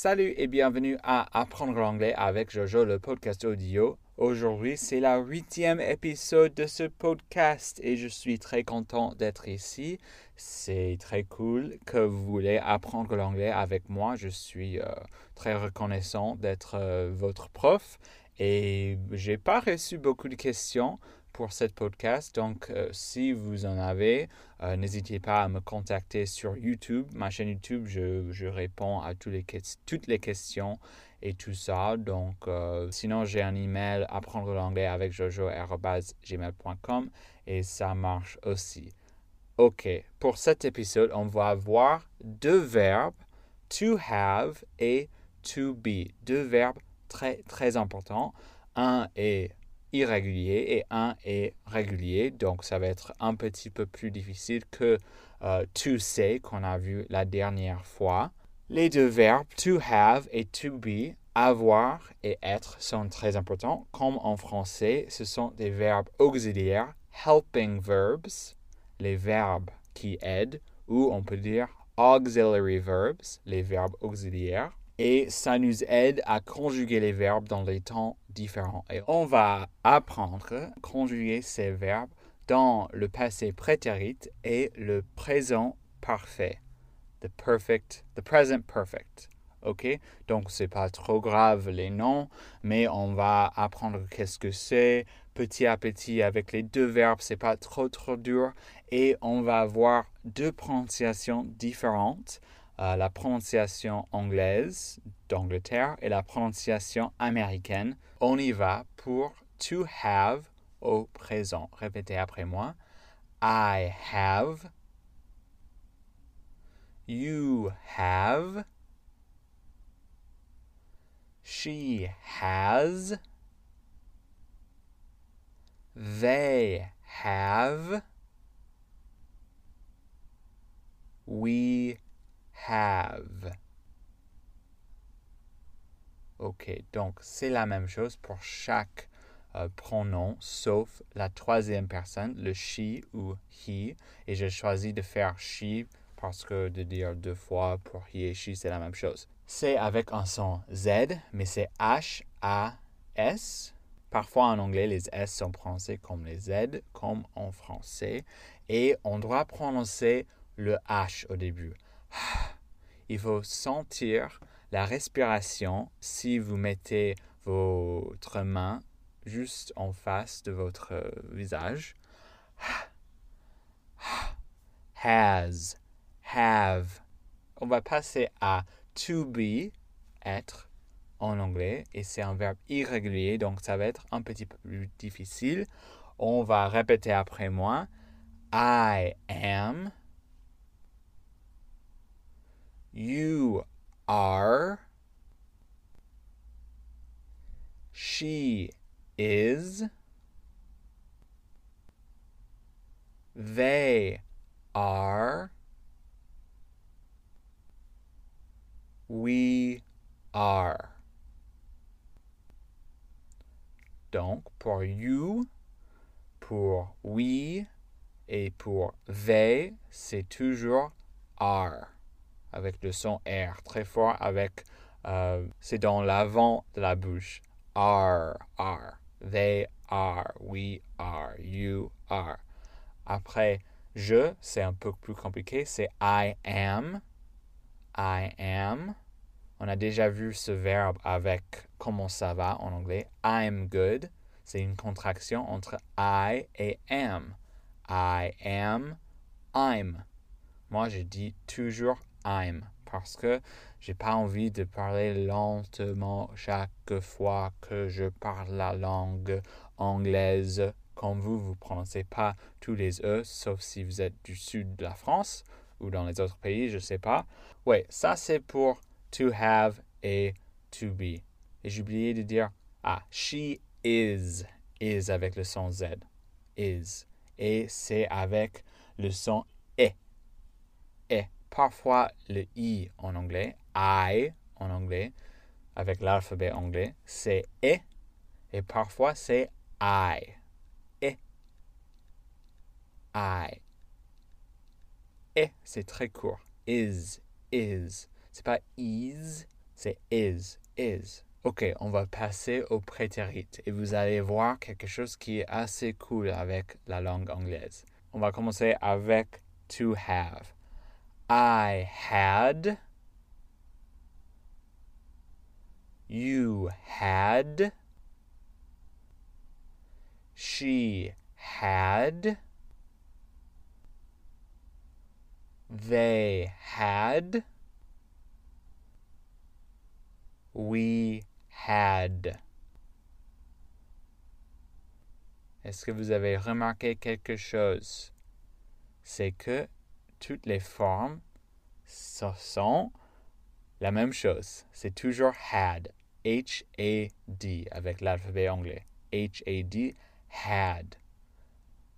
Salut et bienvenue à Apprendre l'anglais avec Jojo, le podcast audio. Aujourd'hui, c'est la huitième épisode de ce podcast et je suis très content d'être ici. C'est très cool que vous voulez apprendre l'anglais avec moi. Je suis euh, très reconnaissant d'être euh, votre prof et j'ai pas reçu beaucoup de questions pour cette podcast. Donc, euh, si vous en avez, euh, n'hésitez pas à me contacter sur YouTube. Ma chaîne YouTube, je, réponds à toutes les, toutes les questions et tout ça. Donc, euh, sinon, j'ai un email apprendre l'anglais avec jojo.gmail.com et ça marche aussi. OK, pour cet épisode, on va avoir deux verbes, to have et to be. Deux verbes très, très importants. Un est irrégulier et un est régulier. Donc, ça va être un petit peu plus difficile que euh, to say qu'on a vu la dernière fois. Les deux verbes to have et to be, avoir et être sont très importants. Comme en français, ce sont des verbes auxiliaires, helping verbs, les verbes qui aident, ou on peut dire auxiliary verbs, les verbes auxiliaires et ça nous aide à conjuguer les verbes dans les temps différents. Et on va apprendre à conjuguer ces verbes dans le passé prétérit et le présent parfait. The perfect, the present perfect. OK? Donc, c'est pas trop grave les noms, mais on va apprendre qu'est-ce que c'est petit à petit avec les deux verbes. C'est pas trop, trop dur. Et on va avoir deux prononciations différentes la prononciation anglaise d'Angleterre et la prononciation américaine. On y va pour to have au présent. Répétez après moi. I have. You have. She has. They have. We have. OK, donc c'est la même chose pour chaque euh, pronom, sauf la troisième personne, le she ou he. Et j'ai choisi de faire she parce que de dire deux fois pour he et she, c'est la même chose. C'est avec un son Z, mais c'est H-A-S. Parfois en anglais, les S sont prononcés comme les Z, comme en français. Et on doit prononcer le H au début. Il faut sentir la respiration si vous mettez votre main juste en face de votre visage. Has, have. On va passer à to be, être en anglais, et c'est un verbe irrégulier, donc ça va être un petit peu plus difficile. On va répéter après moi. I am. You are. She is. They are. We are. Donc, pour you, pour we et pour they, c'est toujours are avec le son R très fort, avec euh, c'est dans l'avant de la bouche. Are, are. They are, we are, you are. Après, je, c'est un peu plus compliqué, c'est I am. I am. On a déjà vu ce verbe avec comment ça va en anglais. I'm good. C'est une contraction entre I et am. I am, I'm. Moi, je dis toujours I'm parce que j'ai pas envie de parler lentement chaque fois que je parle la langue anglaise. Comme vous, vous prononcez pas tous les E, sauf si vous êtes du sud de la France ou dans les autres pays, je sais pas. Ouais, ça c'est pour to have et to be. Et j'ai oublié de dire, ah, she is, is avec le son Z, is. Et c'est avec le son E, parfois le I en anglais, I en anglais, avec l'alphabet anglais, c'est E et parfois c'est I. E. I. E, c'est très court. Is, is. C'est pas is, C'est is, is. Ok, on va passer au prétérit et vous allez voir quelque chose qui est assez cool avec la langue anglaise. On va commencer avec to have. I had. You had. She had. They had. We had. Est-ce que vous avez remarqué quelque chose? C'est que toutes les formes sont la même chose. C'est toujours had. H-A-D avec l'alphabet anglais. H-A-D, had.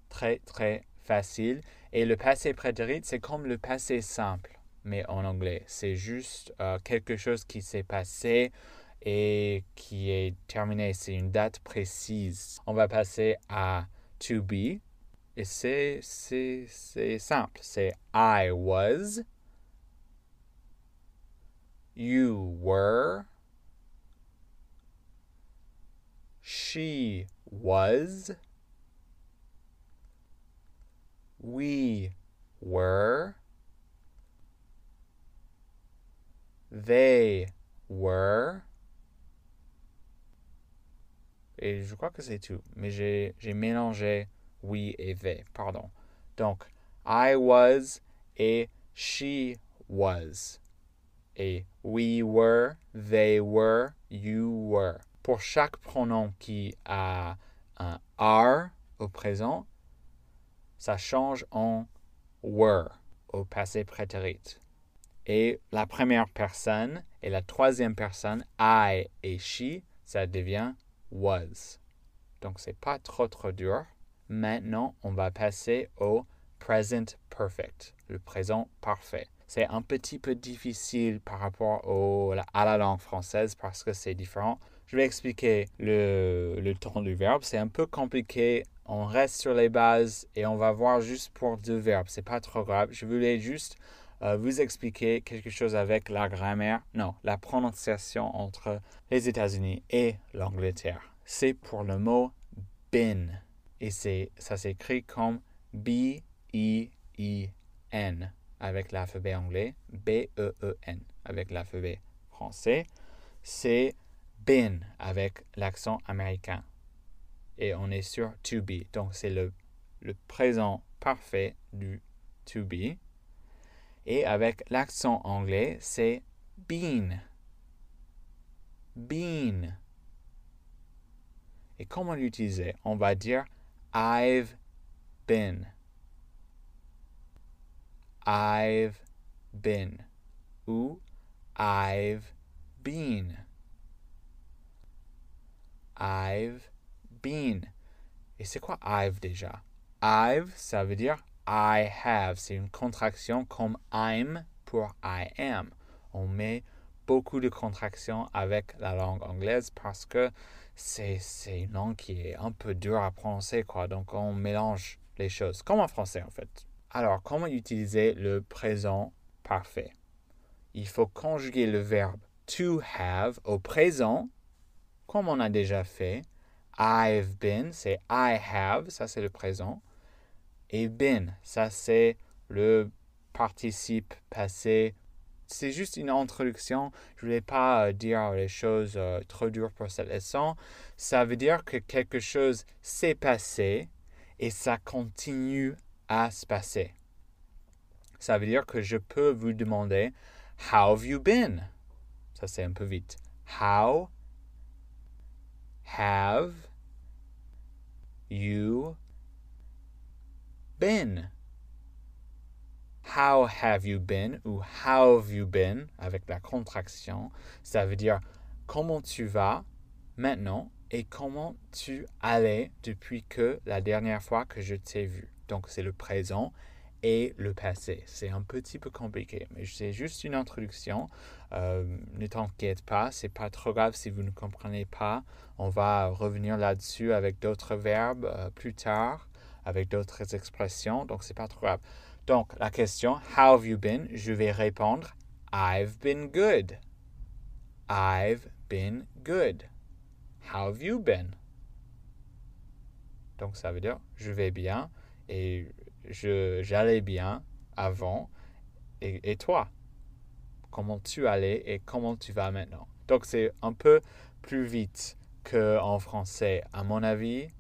Très, très facile. Et le passé prétérit, c'est comme le passé simple, mais en anglais. C'est juste euh, quelque chose qui s'est passé et qui est terminé. C'est une date précise. On va passer à to be. Et c'est, c'est, c'est simple. C'est I was. You were. She was. We were. They were. Et je crois que c'est tout. Mais j'ai, j'ai mélangé we et they. Pardon. Donc, I was et she was. Et we were, they were, you were. Pour chaque pronom qui a un are au présent, ça change en were au passé prétérit. Et la première personne et la troisième personne, I et she, ça devient was. Donc c'est pas trop trop dur. Maintenant, on va passer au present perfect, le présent parfait. C'est un petit peu difficile par rapport au, à la langue française parce que c'est différent. Je vais expliquer le, le temps du verbe. C'est un peu compliqué on reste sur les bases et on va voir juste pour deux verbes. C'est pas trop grave. Je voulais juste euh, vous expliquer quelque chose avec la grammaire, non, la prononciation entre les États-Unis et l'Angleterre. C'est pour le mot been et c'est ça s'écrit comme B E E N avec l'alphabet anglais, B E E N avec l'alphabet français. C'est been avec l'accent américain et on est sur to be. Donc c'est le, le présent parfait du to be. Et avec l'accent anglais, c'est been. Been. Et comment l'utiliser On va dire I've been. I've been. Ou I've been. I've been. Et c'est quoi I've déjà? I've, ça veut dire I have. C'est une contraction comme I'm pour I am. On met beaucoup de contractions avec la langue anglaise parce que c'est, une langue qui est un peu dure à prononcer, quoi. Donc on mélange les choses, comme en français en fait. Alors, comment utiliser le présent parfait? Il faut conjuguer le verbe to have au présent, comme on a déjà fait, I've been, c'est I have, ça c'est le présent. Et been, ça c'est le participe passé. C'est juste une introduction. Je ne voulais pas euh, dire les choses euh, trop dures pour cette leçon. Ça veut dire que quelque chose s'est passé et ça continue à se passer. Ça veut dire que je peux vous demander How have you been? Ça c'est un peu vite. How have you been? How have you been ou how have you been avec la contraction, ça veut dire comment tu vas maintenant et comment tu allais depuis que la dernière fois que je t'ai vu. Donc c'est le présent et le passé. C'est un petit peu compliqué, mais c'est juste une introduction. Euh, ne t'inquiète pas, c'est pas trop grave si vous ne comprenez pas. On va revenir là-dessus avec d'autres verbes euh, plus tard, avec d'autres expressions, donc c'est pas trop grave. Donc la question How have you been? Je vais répondre I've been good. I've been good. How have you been? Donc ça veut dire je vais bien et j'allais bien avant et, et toi? Comment tu allais et comment tu vas maintenant? Donc c'est un peu plus vite qu'en français à mon avis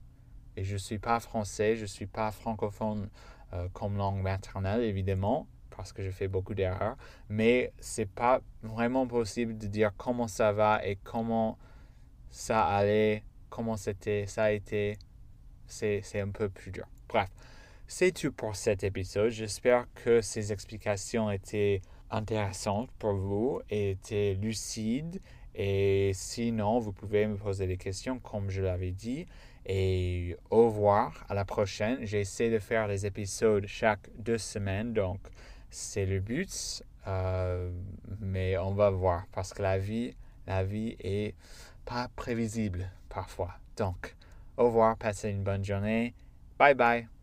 et je ne suis pas français, je ne suis pas francophone euh, comme langue maternelle évidemment parce que je fais beaucoup d'erreurs, mais c'est pas vraiment possible de dire comment ça va et comment ça allait, comment c'était, ça a été. C'est, c'est un peu plus dur. Bref, c'est tout pour cet épisode. J'espère que ces explications étaient intéressantes pour vous et étaient lucides. Et sinon, vous pouvez me poser des questions comme je l'avais dit. Et au revoir, à la prochaine. J'essaie de faire les épisodes chaque deux semaines, donc c'est le but. Euh, mais on va voir parce que la vie, la vie est pas prévisible parfois. Donc, au revoir, passez une bonne journée. Bye bye.